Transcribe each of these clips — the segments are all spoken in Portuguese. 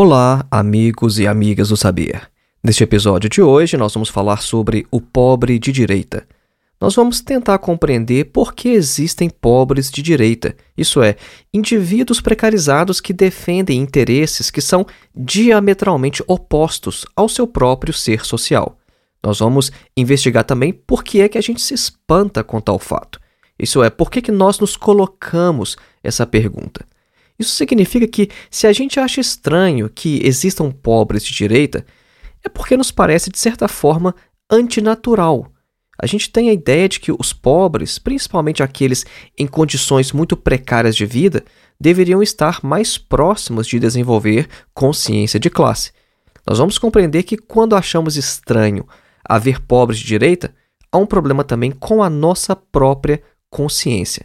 Olá, amigos e amigas do saber. Neste episódio de hoje, nós vamos falar sobre o pobre de direita. Nós vamos tentar compreender por que existem pobres de direita, isso é, indivíduos precarizados que defendem interesses que são diametralmente opostos ao seu próprio ser social. Nós vamos investigar também por que é que a gente se espanta com tal fato. Isso é, por que, que nós nos colocamos essa pergunta? Isso significa que, se a gente acha estranho que existam pobres de direita, é porque nos parece, de certa forma, antinatural. A gente tem a ideia de que os pobres, principalmente aqueles em condições muito precárias de vida, deveriam estar mais próximos de desenvolver consciência de classe. Nós vamos compreender que, quando achamos estranho haver pobres de direita, há um problema também com a nossa própria consciência.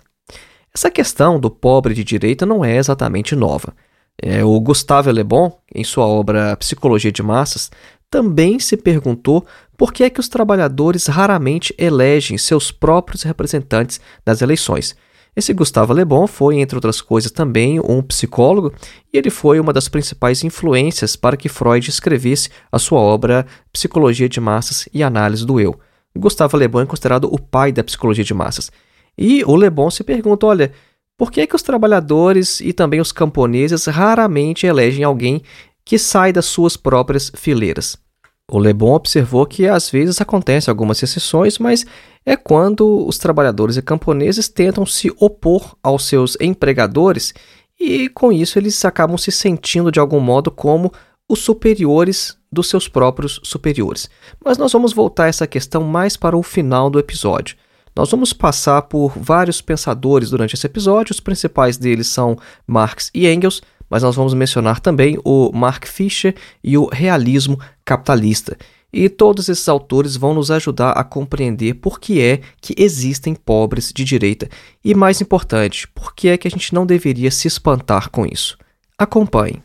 Essa questão do pobre de direita não é exatamente nova. É, o Gustave Le Bon, em sua obra Psicologia de Massas, também se perguntou por que é que os trabalhadores raramente elegem seus próprios representantes nas eleições. Esse Gustavo Le Bon foi, entre outras coisas, também um psicólogo e ele foi uma das principais influências para que Freud escrevesse a sua obra Psicologia de Massas e Análise do Eu. Gustavo Le Bon é considerado o pai da psicologia de massas. E o Le Bon se pergunta, olha, por que, que os trabalhadores e também os camponeses raramente elegem alguém que sai das suas próprias fileiras? O Le Bon observou que às vezes acontecem algumas exceções, mas é quando os trabalhadores e camponeses tentam se opor aos seus empregadores e com isso eles acabam se sentindo de algum modo como os superiores dos seus próprios superiores. Mas nós vamos voltar essa questão mais para o final do episódio. Nós vamos passar por vários pensadores durante esse episódio, os principais deles são Marx e Engels, mas nós vamos mencionar também o Mark Fisher e o realismo capitalista. E todos esses autores vão nos ajudar a compreender por que é que existem pobres de direita e, mais importante, por que é que a gente não deveria se espantar com isso. Acompanhe.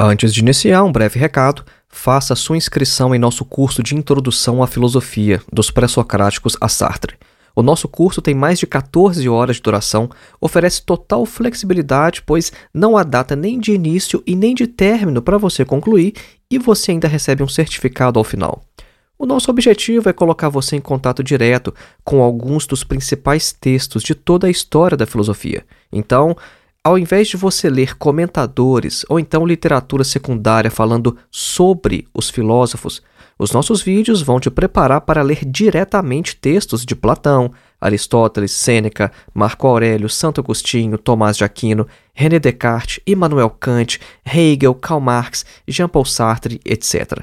Antes de iniciar, um breve recado. Faça sua inscrição em nosso curso de Introdução à Filosofia, dos Pré-Socráticos a Sartre. O nosso curso tem mais de 14 horas de duração, oferece total flexibilidade, pois não há data nem de início e nem de término para você concluir e você ainda recebe um certificado ao final. O nosso objetivo é colocar você em contato direto com alguns dos principais textos de toda a história da filosofia. Então, ao invés de você ler comentadores ou então literatura secundária falando sobre os filósofos, os nossos vídeos vão te preparar para ler diretamente textos de Platão, Aristóteles, Sêneca, Marco Aurélio, Santo Agostinho, Tomás de Aquino, René Descartes, Immanuel Kant, Hegel, Karl Marx, Jean-Paul Sartre, etc.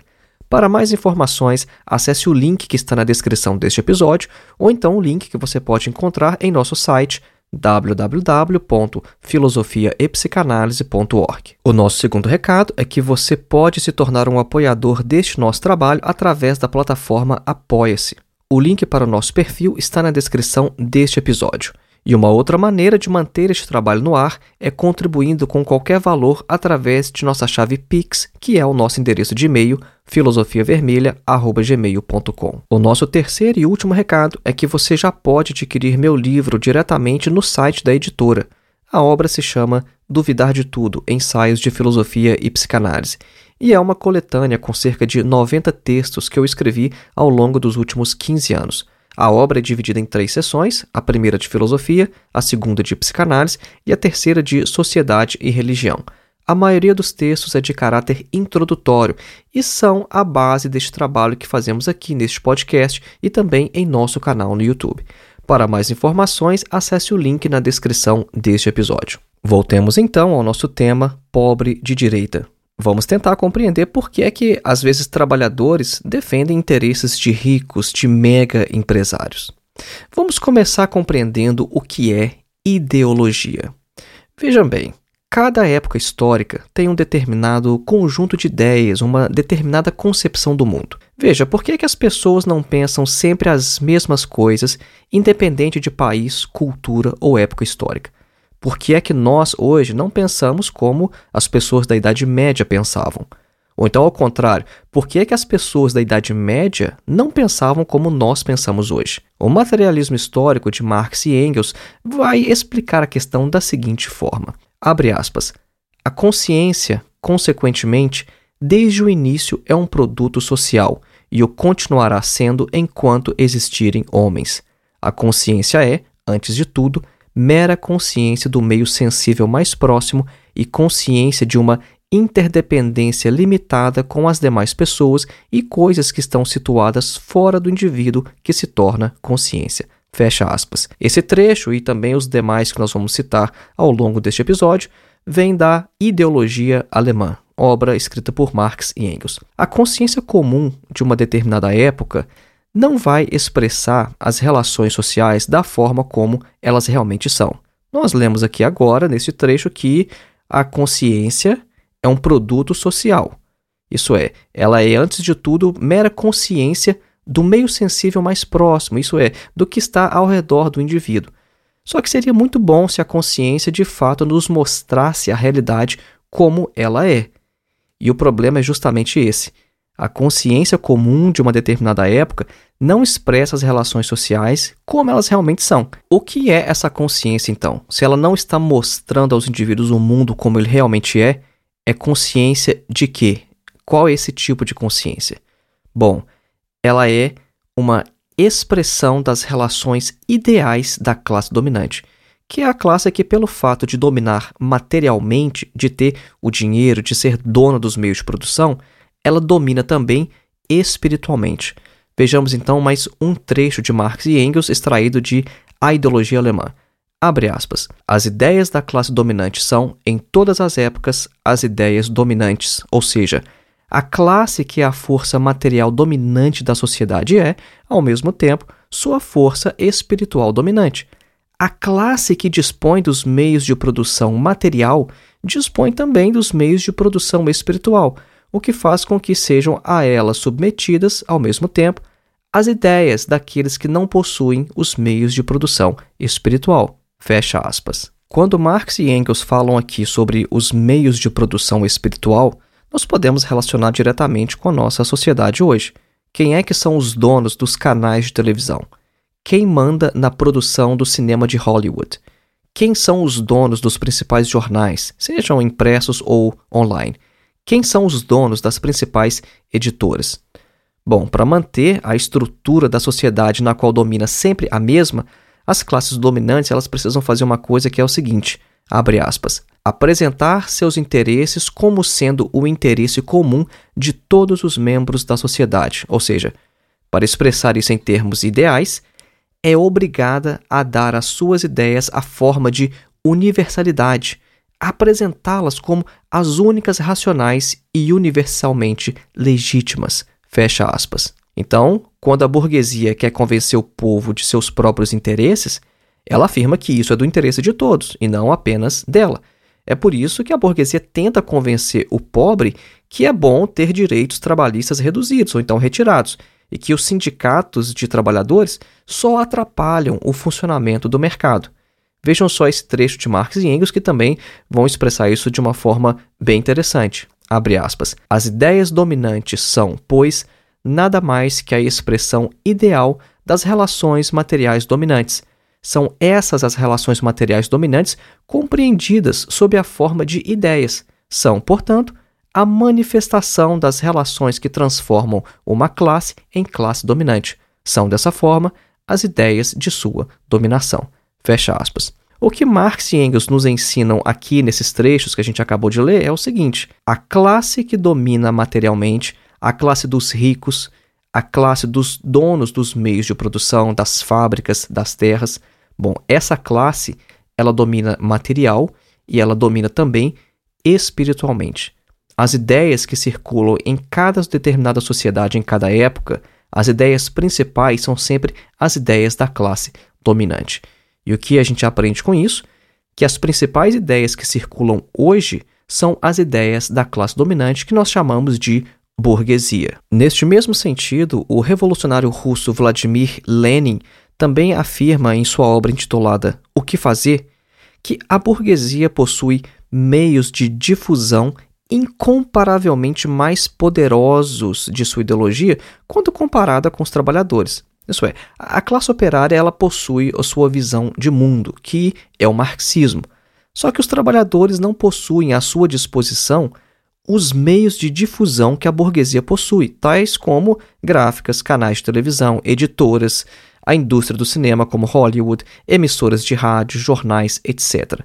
Para mais informações, acesse o link que está na descrição deste episódio ou então o link que você pode encontrar em nosso site www.filosofiaepsicanalise.org. O nosso segundo recado é que você pode se tornar um apoiador deste nosso trabalho através da plataforma Apoia-se. O link para o nosso perfil está na descrição deste episódio. E uma outra maneira de manter este trabalho no ar é contribuindo com qualquer valor através de nossa chave Pix, que é o nosso endereço de e-mail filosofiavermelha@gmail.com. O nosso terceiro e último recado é que você já pode adquirir meu livro diretamente no site da editora. A obra se chama Duvidar de Tudo: Ensaios de Filosofia e Psicanálise. E é uma coletânea com cerca de 90 textos que eu escrevi ao longo dos últimos 15 anos. A obra é dividida em três sessões: a primeira de filosofia, a segunda de psicanálise e a terceira de sociedade e religião. A maioria dos textos é de caráter introdutório e são a base deste trabalho que fazemos aqui neste podcast e também em nosso canal no YouTube. Para mais informações, acesse o link na descrição deste episódio. Voltemos então ao nosso tema pobre de direita. Vamos tentar compreender por que é que, às vezes, trabalhadores defendem interesses de ricos, de mega empresários. Vamos começar compreendendo o que é ideologia. Vejam bem, cada época histórica tem um determinado conjunto de ideias, uma determinada concepção do mundo. Veja, por que, é que as pessoas não pensam sempre as mesmas coisas, independente de país, cultura ou época histórica? Por que é que nós hoje não pensamos como as pessoas da Idade Média pensavam? Ou então, ao contrário, por que é que as pessoas da Idade Média não pensavam como nós pensamos hoje? O materialismo histórico de Marx e Engels vai explicar a questão da seguinte forma: abre aspas. A consciência, consequentemente, desde o início é um produto social e o continuará sendo enquanto existirem homens. A consciência é, antes de tudo, mera consciência do meio sensível mais próximo e consciência de uma interdependência limitada com as demais pessoas e coisas que estão situadas fora do indivíduo que se torna consciência. Fecha aspas. Esse trecho e também os demais que nós vamos citar ao longo deste episódio vem da Ideologia Alemã, obra escrita por Marx e Engels. A consciência comum de uma determinada época não vai expressar as relações sociais da forma como elas realmente são. Nós lemos aqui agora, nesse trecho, que a consciência é um produto social. Isso é, ela é, antes de tudo, mera consciência do meio sensível mais próximo, isso é, do que está ao redor do indivíduo. Só que seria muito bom se a consciência de fato nos mostrasse a realidade como ela é. E o problema é justamente esse. A consciência comum de uma determinada época não expressa as relações sociais como elas realmente são. O que é essa consciência, então? Se ela não está mostrando aos indivíduos o mundo como ele realmente é, é consciência de quê? Qual é esse tipo de consciência? Bom, ela é uma expressão das relações ideais da classe dominante, que é a classe que, pelo fato de dominar materialmente, de ter o dinheiro, de ser dona dos meios de produção, ela domina também espiritualmente. Vejamos então mais um trecho de Marx e Engels extraído de A Ideologia Alemã. Abre aspas. As ideias da classe dominante são, em todas as épocas, as ideias dominantes, ou seja, a classe que é a força material dominante da sociedade é, ao mesmo tempo, sua força espiritual dominante. A classe que dispõe dos meios de produção material dispõe também dos meios de produção espiritual, o que faz com que sejam a ela submetidas, ao mesmo tempo, as ideias daqueles que não possuem os meios de produção espiritual. Fecha aspas. Quando Marx e Engels falam aqui sobre os meios de produção espiritual, nós podemos relacionar diretamente com a nossa sociedade hoje. Quem é que são os donos dos canais de televisão? Quem manda na produção do cinema de Hollywood? Quem são os donos dos principais jornais, sejam impressos ou online? Quem são os donos das principais editoras? Bom, para manter a estrutura da sociedade na qual domina sempre a mesma, as classes dominantes elas precisam fazer uma coisa que é o seguinte, abre aspas, apresentar seus interesses como sendo o interesse comum de todos os membros da sociedade, ou seja, para expressar isso em termos ideais, é obrigada a dar às suas ideias a forma de universalidade, apresentá-las como as únicas racionais e universalmente legítimas. Fecha aspas. Então, quando a burguesia quer convencer o povo de seus próprios interesses, ela afirma que isso é do interesse de todos e não apenas dela. É por isso que a burguesia tenta convencer o pobre que é bom ter direitos trabalhistas reduzidos ou então retirados, e que os sindicatos de trabalhadores só atrapalham o funcionamento do mercado. Vejam só esse trecho de Marx e Engels que também vão expressar isso de uma forma bem interessante. Abre aspas. As ideias dominantes são, pois, nada mais que a expressão ideal das relações materiais dominantes. São essas as relações materiais dominantes compreendidas sob a forma de ideias. São, portanto, a manifestação das relações que transformam uma classe em classe dominante. São, dessa forma, as ideias de sua dominação. Fecha aspas. O que Marx e Engels nos ensinam aqui nesses trechos que a gente acabou de ler é o seguinte: a classe que domina materialmente a classe dos ricos, a classe dos donos dos meios de produção, das fábricas, das terras. Bom, essa classe, ela domina material e ela domina também espiritualmente. as ideias que circulam em cada determinada sociedade, em cada época, as ideias principais são sempre as ideias da classe dominante. E o que a gente aprende com isso? Que as principais ideias que circulam hoje são as ideias da classe dominante que nós chamamos de burguesia. Neste mesmo sentido, o revolucionário russo Vladimir Lenin também afirma em sua obra intitulada O que Fazer que a burguesia possui meios de difusão incomparavelmente mais poderosos de sua ideologia quando comparada com os trabalhadores. Isso é, a classe operária ela possui a sua visão de mundo, que é o marxismo. Só que os trabalhadores não possuem à sua disposição os meios de difusão que a burguesia possui, tais como gráficas, canais de televisão, editoras, a indústria do cinema como Hollywood, emissoras de rádio, jornais, etc.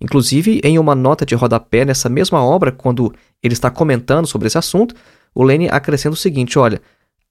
Inclusive, em uma nota de rodapé nessa mesma obra, quando ele está comentando sobre esse assunto, o Lenin acrescenta o seguinte: olha,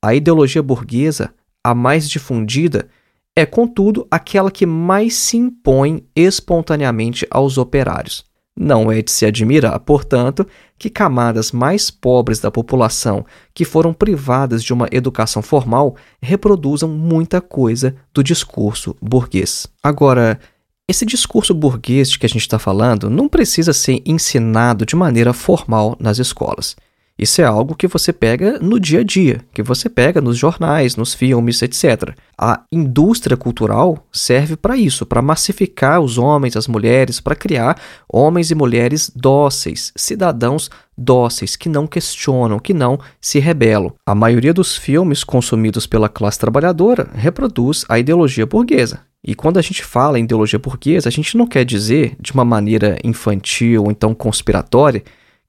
a ideologia burguesa, a mais difundida, é, contudo, aquela que mais se impõe espontaneamente aos operários. Não é de se admirar, portanto, que camadas mais pobres da população, que foram privadas de uma educação formal, reproduzam muita coisa do discurso burguês. Agora, esse discurso burguês de que a gente está falando não precisa ser ensinado de maneira formal nas escolas. Isso é algo que você pega no dia a dia, que você pega nos jornais, nos filmes, etc. A indústria cultural serve para isso, para massificar os homens, as mulheres, para criar homens e mulheres dóceis, cidadãos dóceis, que não questionam, que não se rebelam. A maioria dos filmes consumidos pela classe trabalhadora reproduz a ideologia burguesa. E quando a gente fala em ideologia burguesa, a gente não quer dizer de uma maneira infantil ou então conspiratória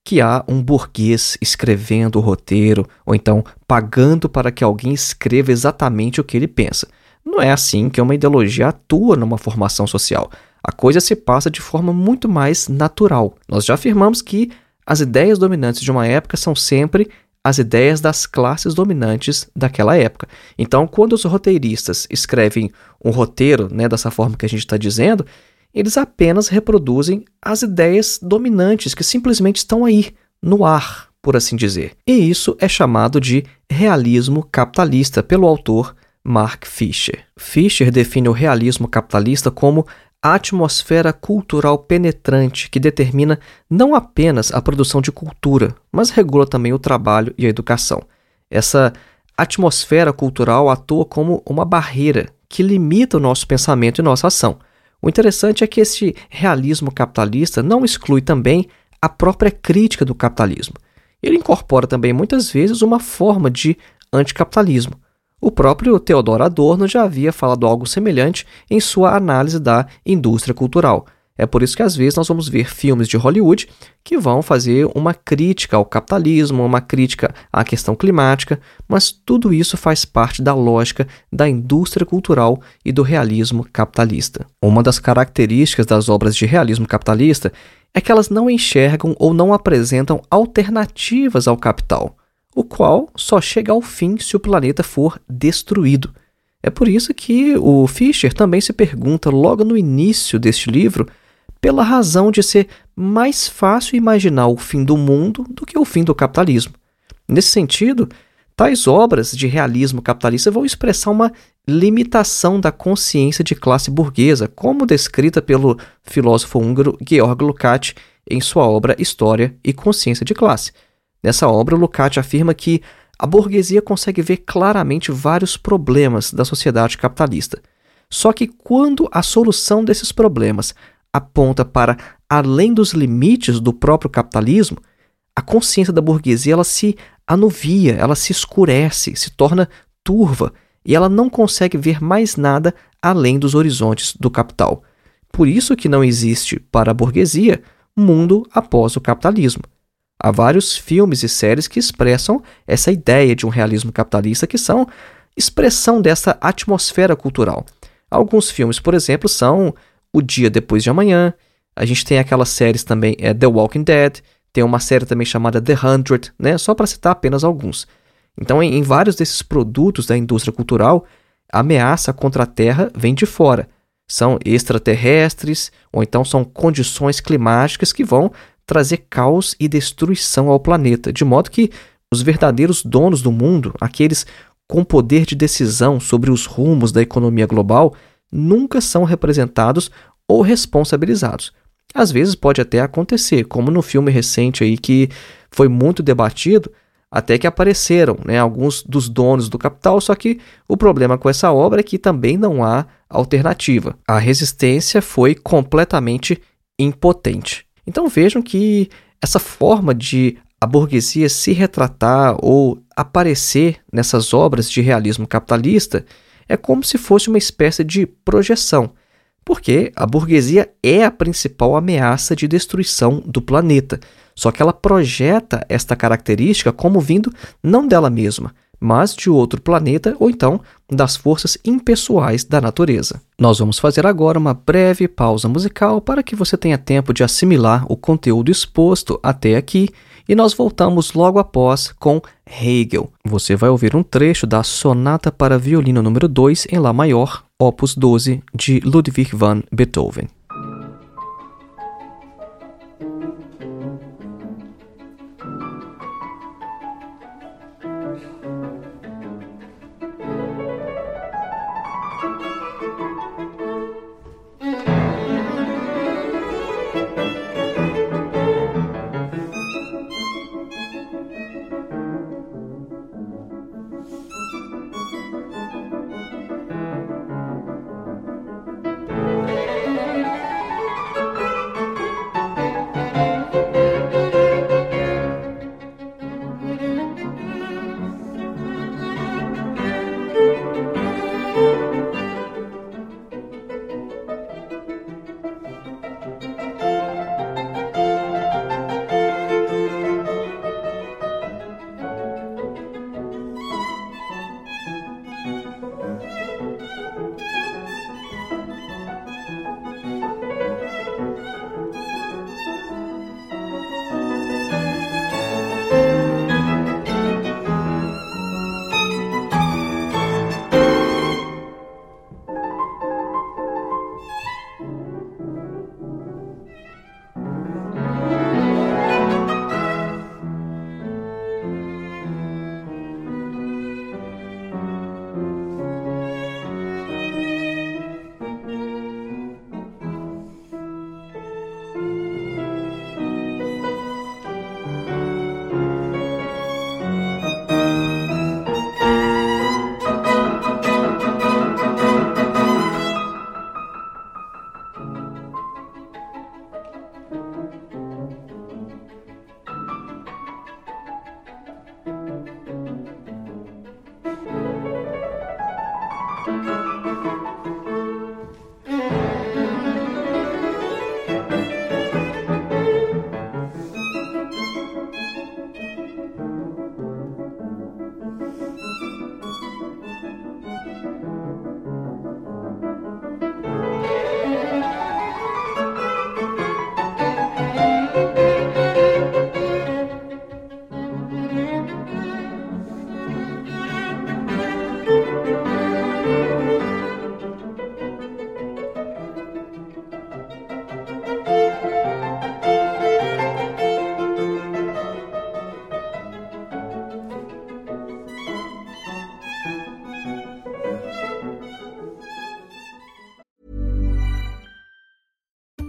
que há um burguês escrevendo o roteiro ou então pagando para que alguém escreva exatamente o que ele pensa. Não é assim que uma ideologia atua numa formação social. A coisa se passa de forma muito mais natural. Nós já afirmamos que as ideias dominantes de uma época são sempre as ideias das classes dominantes daquela época. Então, quando os roteiristas escrevem um roteiro, né, dessa forma que a gente está dizendo, eles apenas reproduzem as ideias dominantes que simplesmente estão aí, no ar, por assim dizer. E isso é chamado de realismo capitalista pelo autor Mark Fisher. Fisher define o realismo capitalista como a atmosfera cultural penetrante que determina não apenas a produção de cultura, mas regula também o trabalho e a educação. Essa atmosfera cultural atua como uma barreira que limita o nosso pensamento e nossa ação. O interessante é que esse realismo capitalista não exclui também a própria crítica do capitalismo. Ele incorpora também muitas vezes uma forma de anticapitalismo. O próprio Theodor Adorno já havia falado algo semelhante em sua análise da indústria cultural. É por isso que às vezes nós vamos ver filmes de Hollywood que vão fazer uma crítica ao capitalismo, uma crítica à questão climática, mas tudo isso faz parte da lógica da indústria cultural e do realismo capitalista. Uma das características das obras de realismo capitalista é que elas não enxergam ou não apresentam alternativas ao capital, o qual só chega ao fim se o planeta for destruído. É por isso que o Fischer também se pergunta logo no início deste livro pela razão de ser mais fácil imaginar o fim do mundo do que o fim do capitalismo. Nesse sentido, tais obras de realismo capitalista vão expressar uma limitação da consciência de classe burguesa, como descrita pelo filósofo húngaro Georg Lukács em sua obra História e Consciência de Classe. Nessa obra, Lukács afirma que a burguesia consegue ver claramente vários problemas da sociedade capitalista. Só que quando a solução desses problemas aponta para além dos limites do próprio capitalismo, a consciência da burguesia ela se anuvia, ela se escurece, se torna turva e ela não consegue ver mais nada além dos horizontes do capital. Por isso que não existe para a burguesia mundo após o capitalismo. Há vários filmes e séries que expressam essa ideia de um realismo capitalista que são expressão dessa atmosfera cultural. Alguns filmes, por exemplo, são o Dia Depois de Amanhã. A gente tem aquelas séries também, é The Walking Dead. Tem uma série também chamada The Hundred, né? Só para citar apenas alguns. Então, em, em vários desses produtos da indústria cultural, a ameaça contra a Terra vem de fora. São extraterrestres, ou então são condições climáticas que vão trazer caos e destruição ao planeta, de modo que os verdadeiros donos do mundo, aqueles com poder de decisão sobre os rumos da economia global, nunca são representados ou responsabilizados. Às vezes pode até acontecer, como no filme recente aí que foi muito debatido, até que apareceram né, alguns dos donos do capital, só que o problema com essa obra é que também não há alternativa. A resistência foi completamente impotente. Então vejam que essa forma de a burguesia se retratar ou aparecer nessas obras de realismo capitalista é como se fosse uma espécie de projeção, porque a burguesia é a principal ameaça de destruição do planeta. Só que ela projeta esta característica como vindo não dela mesma, mas de outro planeta ou então das forças impessoais da natureza. Nós vamos fazer agora uma breve pausa musical para que você tenha tempo de assimilar o conteúdo exposto até aqui e nós voltamos logo após com Hegel. Você vai ouvir um trecho da Sonata para Violino número 2 em Lá maior, opus 12 de Ludwig van Beethoven.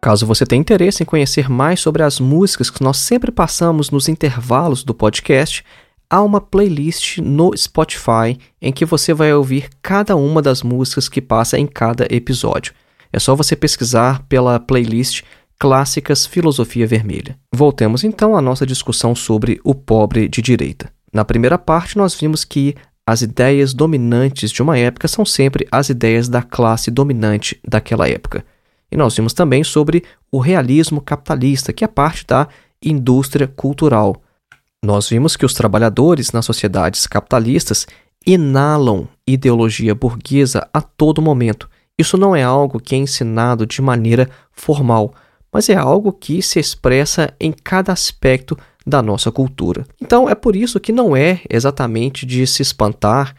Caso você tenha interesse em conhecer mais sobre as músicas que nós sempre passamos nos intervalos do podcast, há uma playlist no Spotify em que você vai ouvir cada uma das músicas que passa em cada episódio. É só você pesquisar pela playlist Clássicas Filosofia Vermelha. Voltemos então à nossa discussão sobre o pobre de direita. Na primeira parte, nós vimos que as ideias dominantes de uma época são sempre as ideias da classe dominante daquela época. E nós vimos também sobre o realismo capitalista, que é parte da indústria cultural. Nós vimos que os trabalhadores nas sociedades capitalistas inalam ideologia burguesa a todo momento. Isso não é algo que é ensinado de maneira formal, mas é algo que se expressa em cada aspecto da nossa cultura. Então é por isso que não é exatamente de se espantar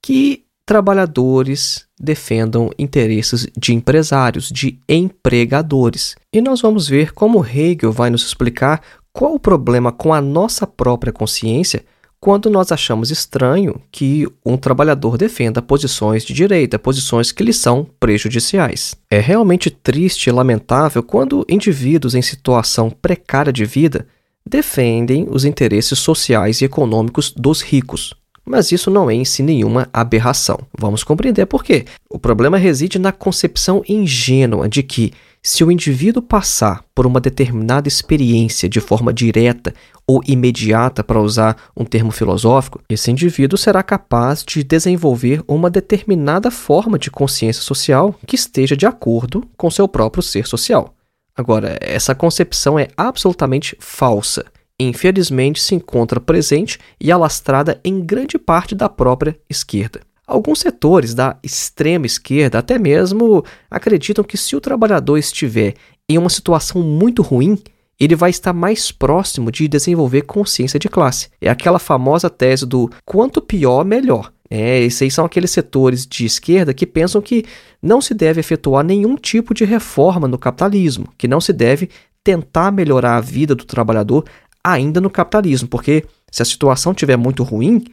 que trabalhadores defendam interesses de empresários, de empregadores. E nós vamos ver como Hegel vai nos explicar qual o problema com a nossa própria consciência quando nós achamos estranho que um trabalhador defenda posições de direita, posições que lhe são prejudiciais. É realmente triste e lamentável quando indivíduos em situação precária de vida defendem os interesses sociais e econômicos dos ricos. Mas isso não é em si nenhuma aberração. Vamos compreender por quê. O problema reside na concepção ingênua de que, se o indivíduo passar por uma determinada experiência de forma direta ou imediata, para usar um termo filosófico, esse indivíduo será capaz de desenvolver uma determinada forma de consciência social que esteja de acordo com seu próprio ser social. Agora, essa concepção é absolutamente falsa infelizmente se encontra presente e alastrada em grande parte da própria esquerda. Alguns setores da extrema esquerda até mesmo acreditam que se o trabalhador estiver em uma situação muito ruim, ele vai estar mais próximo de desenvolver consciência de classe. É aquela famosa tese do quanto pior, melhor. É, esses são aqueles setores de esquerda que pensam que não se deve efetuar nenhum tipo de reforma no capitalismo, que não se deve tentar melhorar a vida do trabalhador ainda no capitalismo, porque se a situação estiver muito ruim,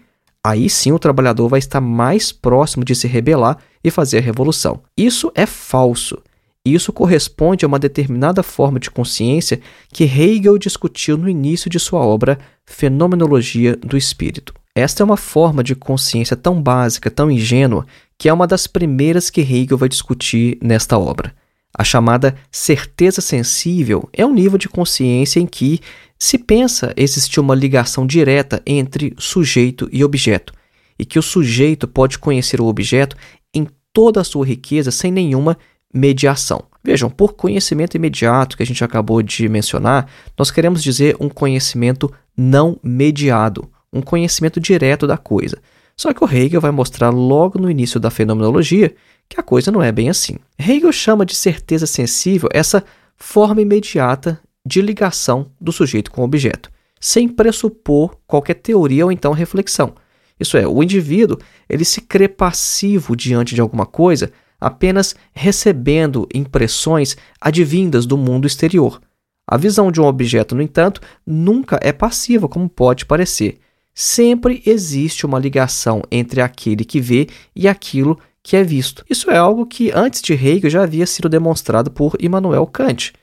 aí sim o trabalhador vai estar mais próximo de se rebelar e fazer a revolução. Isso é falso. Isso corresponde a uma determinada forma de consciência que Hegel discutiu no início de sua obra Fenomenologia do Espírito. Esta é uma forma de consciência tão básica, tão ingênua, que é uma das primeiras que Hegel vai discutir nesta obra. A chamada certeza sensível é um nível de consciência em que se pensa existir uma ligação direta entre sujeito e objeto, e que o sujeito pode conhecer o objeto em toda a sua riqueza sem nenhuma mediação. Vejam, por conhecimento imediato que a gente acabou de mencionar, nós queremos dizer um conhecimento não mediado, um conhecimento direto da coisa. Só que o Hegel vai mostrar logo no início da fenomenologia que a coisa não é bem assim. Hegel chama de certeza sensível essa forma imediata de ligação do sujeito com o objeto, sem pressupor qualquer teoria ou então reflexão. Isso é, o indivíduo ele se crê passivo diante de alguma coisa, apenas recebendo impressões advindas do mundo exterior. A visão de um objeto, no entanto, nunca é passiva, como pode parecer. Sempre existe uma ligação entre aquele que vê e aquilo que é visto. Isso é algo que antes de Hegel já havia sido demonstrado por Immanuel Kant.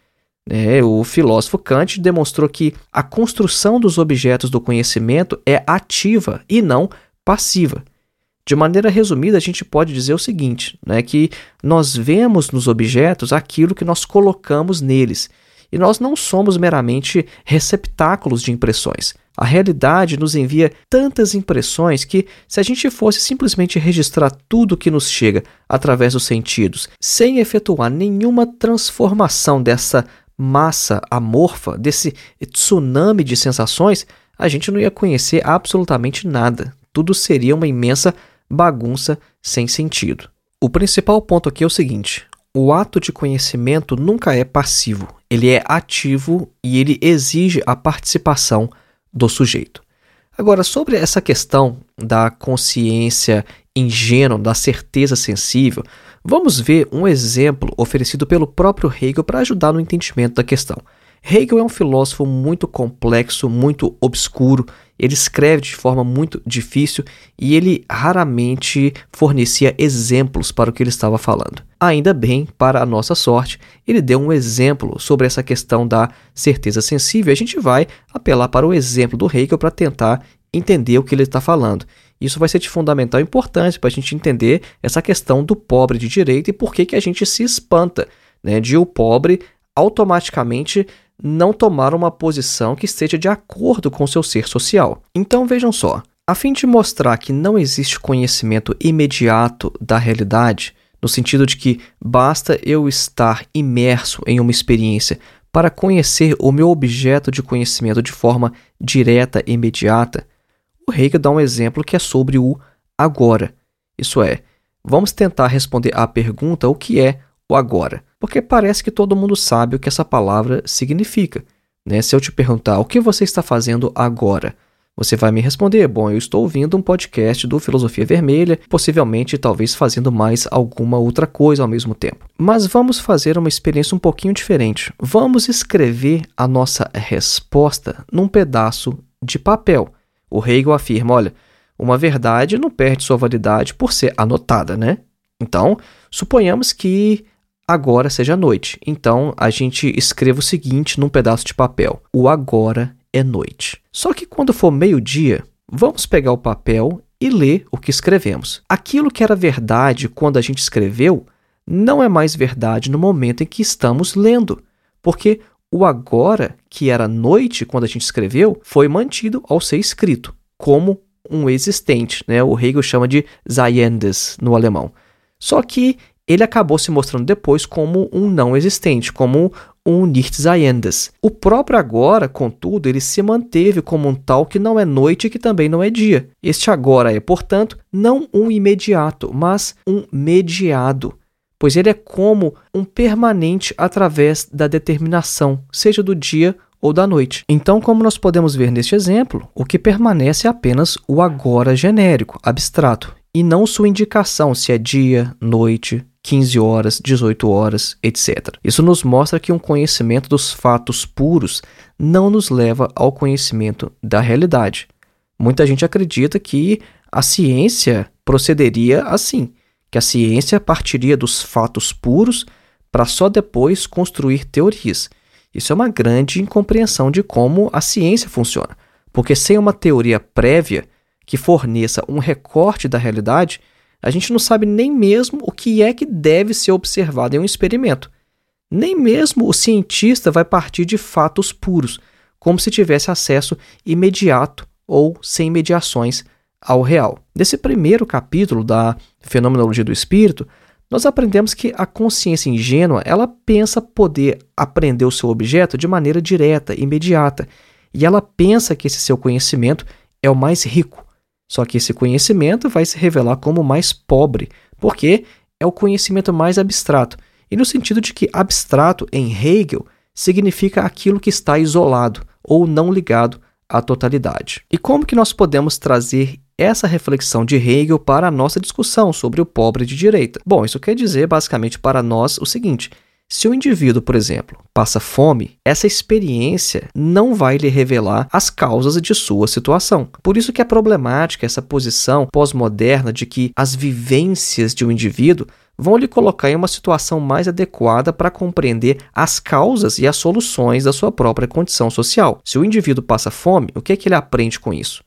É, o filósofo Kant demonstrou que a construção dos objetos do conhecimento é ativa e não passiva. De maneira resumida, a gente pode dizer o seguinte: né, que nós vemos nos objetos aquilo que nós colocamos neles, e nós não somos meramente receptáculos de impressões. A realidade nos envia tantas impressões que, se a gente fosse simplesmente registrar tudo que nos chega através dos sentidos, sem efetuar nenhuma transformação dessa massa amorfa, desse tsunami de sensações, a gente não ia conhecer absolutamente nada. Tudo seria uma imensa bagunça sem sentido. O principal ponto aqui é o seguinte: o ato de conhecimento nunca é passivo, ele é ativo e ele exige a participação do sujeito. Agora, sobre essa questão da consciência ingênua, da certeza sensível, Vamos ver um exemplo oferecido pelo próprio Hegel para ajudar no entendimento da questão. Hegel é um filósofo muito complexo, muito obscuro, ele escreve de forma muito difícil e ele raramente fornecia exemplos para o que ele estava falando. Ainda bem, para a nossa sorte, ele deu um exemplo sobre essa questão da certeza sensível. A gente vai apelar para o exemplo do Hegel para tentar entender o que ele está falando. Isso vai ser de fundamental importância para a gente entender essa questão do pobre de direito e por que, que a gente se espanta né, de o pobre automaticamente não tomar uma posição que esteja de acordo com seu ser social. Então vejam só, a fim de mostrar que não existe conhecimento imediato da realidade, no sentido de que basta eu estar imerso em uma experiência para conhecer o meu objeto de conhecimento de forma direta e imediata, o Hegel dá um exemplo que é sobre o agora. Isso é, vamos tentar responder à pergunta o que é o agora, porque parece que todo mundo sabe o que essa palavra significa. Né? Se eu te perguntar o que você está fazendo agora, você vai me responder: bom, eu estou ouvindo um podcast do Filosofia Vermelha, possivelmente talvez fazendo mais alguma outra coisa ao mesmo tempo. Mas vamos fazer uma experiência um pouquinho diferente. Vamos escrever a nossa resposta num pedaço de papel. O Hegel afirma: olha, uma verdade não perde sua validade por ser anotada, né? Então, suponhamos que agora seja noite. Então, a gente escreva o seguinte num pedaço de papel: o agora é noite. Só que quando for meio-dia, vamos pegar o papel e ler o que escrevemos. Aquilo que era verdade quando a gente escreveu não é mais verdade no momento em que estamos lendo, porque o agora, que era noite quando a gente escreveu, foi mantido ao ser escrito como um existente, né? O Hegel chama de Seiendes no alemão. Só que ele acabou se mostrando depois como um não existente, como um Nichtseiendes. O próprio agora, contudo, ele se manteve como um tal que não é noite e que também não é dia. Este agora é, portanto, não um imediato, mas um mediado, pois ele é como um permanente através da determinação, seja do dia ou da noite. Então, como nós podemos ver neste exemplo, o que permanece é apenas o agora genérico, abstrato, e não sua indicação se é dia, noite, 15 horas, 18 horas, etc. Isso nos mostra que um conhecimento dos fatos puros não nos leva ao conhecimento da realidade. Muita gente acredita que a ciência procederia assim, que a ciência partiria dos fatos puros para só depois construir teorias. Isso é uma grande incompreensão de como a ciência funciona, porque sem uma teoria prévia que forneça um recorte da realidade, a gente não sabe nem mesmo o que é que deve ser observado em um experimento. Nem mesmo o cientista vai partir de fatos puros, como se tivesse acesso imediato ou sem mediações ao real. Nesse primeiro capítulo da Fenomenologia do Espírito, nós aprendemos que a consciência ingênua, ela pensa poder aprender o seu objeto de maneira direta, imediata, e ela pensa que esse seu conhecimento é o mais rico, só que esse conhecimento vai se revelar como mais pobre, porque é o conhecimento mais abstrato. E no sentido de que abstrato, em Hegel, significa aquilo que está isolado ou não ligado à totalidade. E como que nós podemos trazer essa reflexão de Hegel para a nossa discussão sobre o pobre de direita? Bom, isso quer dizer basicamente para nós o seguinte: se o indivíduo, por exemplo, passa fome, essa experiência não vai lhe revelar as causas de sua situação. Por isso que é problemática essa posição pós-moderna de que as vivências de um indivíduo vão lhe colocar em uma situação mais adequada para compreender as causas e as soluções da sua própria condição social. Se o indivíduo passa fome, o que é que ele aprende com isso?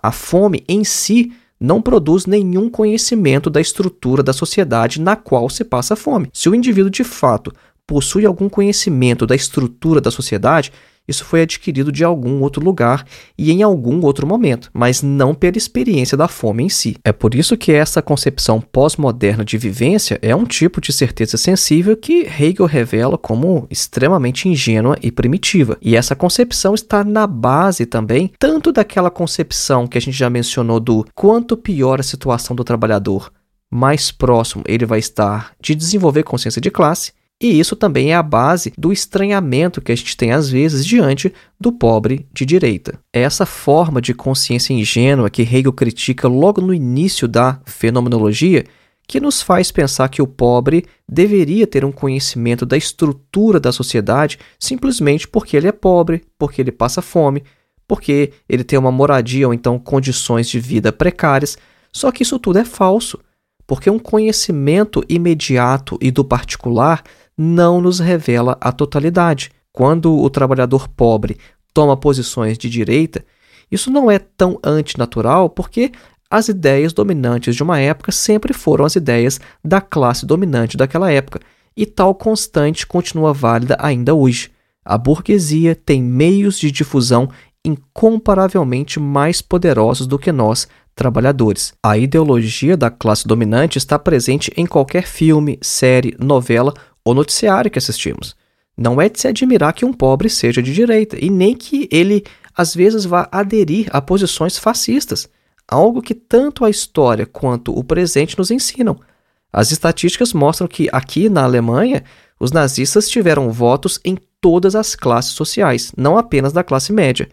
A fome em si não produz nenhum conhecimento da estrutura da sociedade na qual se passa fome. Se o indivíduo de fato possui algum conhecimento da estrutura da sociedade, isso foi adquirido de algum outro lugar e em algum outro momento, mas não pela experiência da fome em si. É por isso que essa concepção pós-moderna de vivência é um tipo de certeza sensível que Hegel revela como extremamente ingênua e primitiva. E essa concepção está na base também tanto daquela concepção que a gente já mencionou do quanto pior a situação do trabalhador, mais próximo ele vai estar de desenvolver consciência de classe, e isso também é a base do estranhamento que a gente tem às vezes diante do pobre de direita. É essa forma de consciência ingênua que Hegel critica logo no início da fenomenologia que nos faz pensar que o pobre deveria ter um conhecimento da estrutura da sociedade simplesmente porque ele é pobre, porque ele passa fome, porque ele tem uma moradia ou então condições de vida precárias. Só que isso tudo é falso porque um conhecimento imediato e do particular não nos revela a totalidade. Quando o trabalhador pobre toma posições de direita, isso não é tão antinatural porque as ideias dominantes de uma época sempre foram as ideias da classe dominante daquela época, e tal constante continua válida ainda hoje. A burguesia tem meios de difusão incomparavelmente mais poderosos do que nós, trabalhadores. A ideologia da classe dominante está presente em qualquer filme, série, novela ou noticiário que assistimos. Não é de se admirar que um pobre seja de direita e nem que ele às vezes vá aderir a posições fascistas, algo que tanto a história quanto o presente nos ensinam. As estatísticas mostram que aqui na Alemanha os nazistas tiveram votos em todas as classes sociais, não apenas da classe média.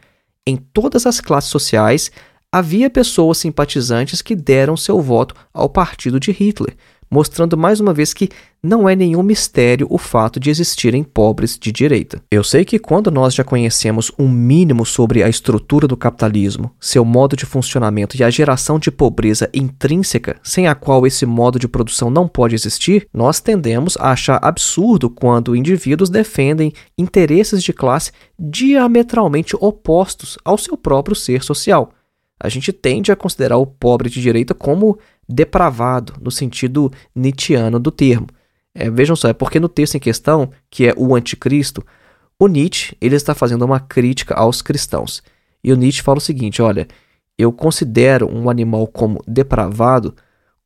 Em todas as classes sociais havia pessoas simpatizantes que deram seu voto ao partido de Hitler, mostrando mais uma vez que não é nenhum mistério o fato de existirem pobres de direita. Eu sei que quando nós já conhecemos um mínimo sobre a estrutura do capitalismo, seu modo de funcionamento e a geração de pobreza intrínseca, sem a qual esse modo de produção não pode existir, nós tendemos a achar absurdo quando indivíduos defendem interesses de classe diametralmente opostos ao seu próprio ser social. A gente tende a considerar o pobre de direita como depravado, no sentido nietzschiano do termo. É, vejam só, é porque no texto em questão, que é o Anticristo, o Nietzsche ele está fazendo uma crítica aos cristãos. E o Nietzsche fala o seguinte: olha, eu considero um animal como depravado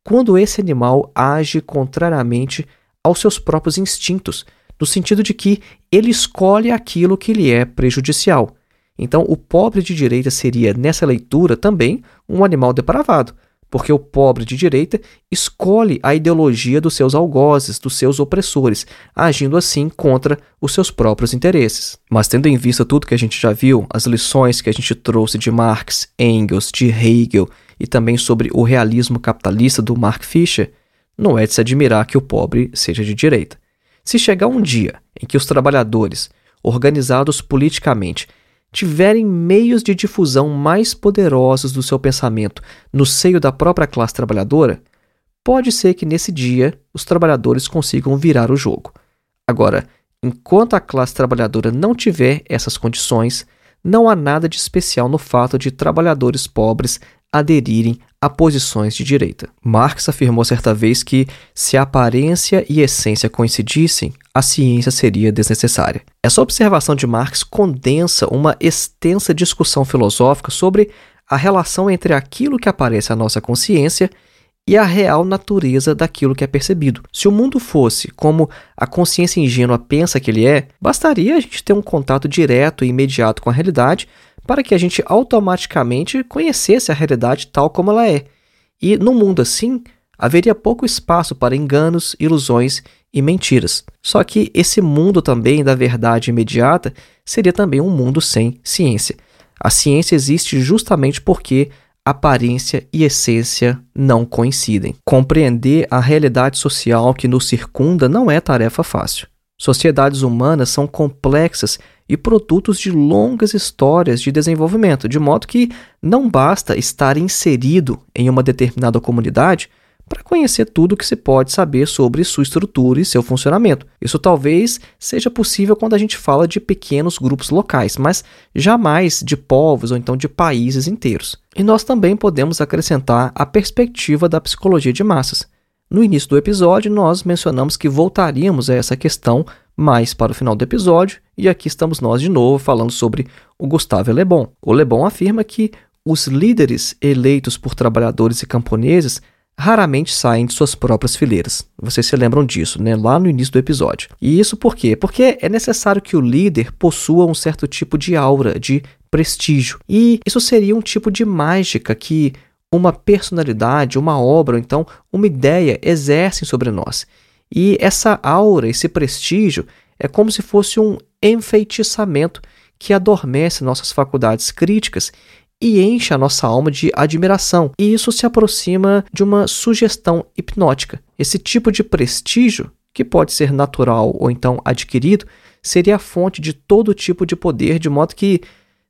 quando esse animal age contrariamente aos seus próprios instintos, no sentido de que ele escolhe aquilo que lhe é prejudicial. Então, o pobre de direita seria, nessa leitura, também um animal depravado, porque o pobre de direita escolhe a ideologia dos seus algozes, dos seus opressores, agindo assim contra os seus próprios interesses. Mas tendo em vista tudo que a gente já viu, as lições que a gente trouxe de Marx, Engels, de Hegel e também sobre o realismo capitalista do Mark Fisher, não é de se admirar que o pobre seja de direita. Se chegar um dia em que os trabalhadores, organizados politicamente, tiverem meios de difusão mais poderosos do seu pensamento no seio da própria classe trabalhadora, pode ser que nesse dia os trabalhadores consigam virar o jogo. Agora, enquanto a classe trabalhadora não tiver essas condições, não há nada de especial no fato de trabalhadores pobres aderirem a posições de direita. Marx afirmou certa vez que, se aparência e essência coincidissem, a ciência seria desnecessária. Essa observação de Marx condensa uma extensa discussão filosófica sobre a relação entre aquilo que aparece à nossa consciência e a real natureza daquilo que é percebido. Se o mundo fosse como a consciência ingênua pensa que ele é, bastaria a gente ter um contato direto e imediato com a realidade para que a gente automaticamente conhecesse a realidade tal como ela é. E num mundo assim, haveria pouco espaço para enganos, ilusões e mentiras. Só que esse mundo também da verdade imediata seria também um mundo sem ciência. A ciência existe justamente porque aparência e essência não coincidem. Compreender a realidade social que nos circunda não é tarefa fácil. Sociedades humanas são complexas e produtos de longas histórias de desenvolvimento, de modo que não basta estar inserido em uma determinada comunidade para conhecer tudo o que se pode saber sobre sua estrutura e seu funcionamento. Isso talvez seja possível quando a gente fala de pequenos grupos locais, mas jamais de povos ou então de países inteiros. E nós também podemos acrescentar a perspectiva da psicologia de massas. No início do episódio, nós mencionamos que voltaríamos a essa questão mais para o final do episódio, e aqui estamos nós de novo falando sobre o Gustavo Le Bon. O Le Bon afirma que os líderes eleitos por trabalhadores e camponeses raramente saem de suas próprias fileiras. Vocês se lembram disso, né? Lá no início do episódio. E isso por quê? Porque é necessário que o líder possua um certo tipo de aura, de prestígio. E isso seria um tipo de mágica que uma personalidade, uma obra, ou então uma ideia exercem sobre nós. E essa aura, esse prestígio, é como se fosse um enfeitiçamento que adormece nossas faculdades críticas e enche a nossa alma de admiração. E isso se aproxima de uma sugestão hipnótica. Esse tipo de prestígio, que pode ser natural ou então adquirido, seria a fonte de todo tipo de poder, de modo que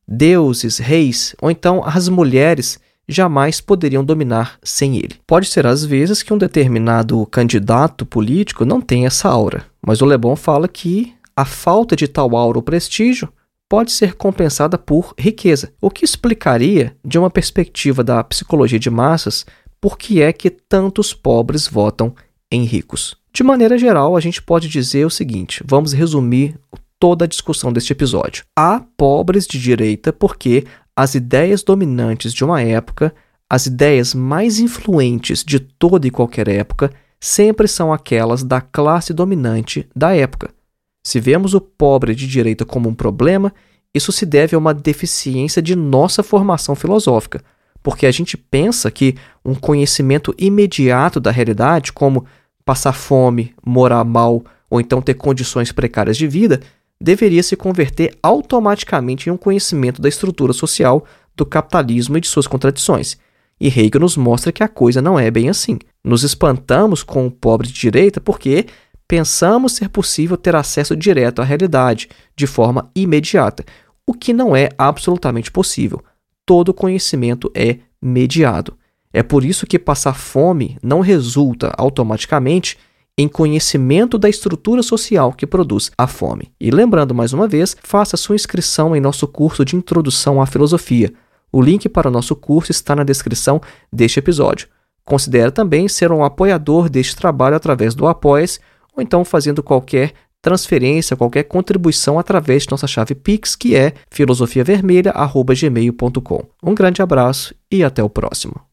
deuses, reis ou então as mulheres jamais poderiam dominar sem ele. Pode ser às vezes que um determinado candidato político não tenha essa aura, mas o Lebon fala que a falta de tal aura ou prestígio pode ser compensada por riqueza, o que explicaria, de uma perspectiva da psicologia de massas, por que é que tantos pobres votam em ricos. De maneira geral, a gente pode dizer o seguinte: vamos resumir toda a discussão deste episódio. Há pobres de direita porque as ideias dominantes de uma época, as ideias mais influentes de toda e qualquer época, sempre são aquelas da classe dominante da época. Se vemos o pobre de direita como um problema, isso se deve a uma deficiência de nossa formação filosófica, porque a gente pensa que um conhecimento imediato da realidade, como passar fome, morar mal ou então ter condições precárias de vida, deveria se converter automaticamente em um conhecimento da estrutura social do capitalismo e de suas contradições. E Hegel nos mostra que a coisa não é bem assim. Nos espantamos com o pobre de direita porque pensamos ser possível ter acesso direto à realidade, de forma imediata, o que não é absolutamente possível. Todo conhecimento é mediado. É por isso que passar fome não resulta automaticamente em conhecimento da estrutura social que produz a fome. E lembrando mais uma vez, faça sua inscrição em nosso curso de Introdução à Filosofia. O link para o nosso curso está na descrição deste episódio. Considere também ser um apoiador deste trabalho através do Apoia-se ou então fazendo qualquer transferência, qualquer contribuição através de nossa chave Pix, que é filosofiavermelha.gmail.com. Um grande abraço e até o próximo.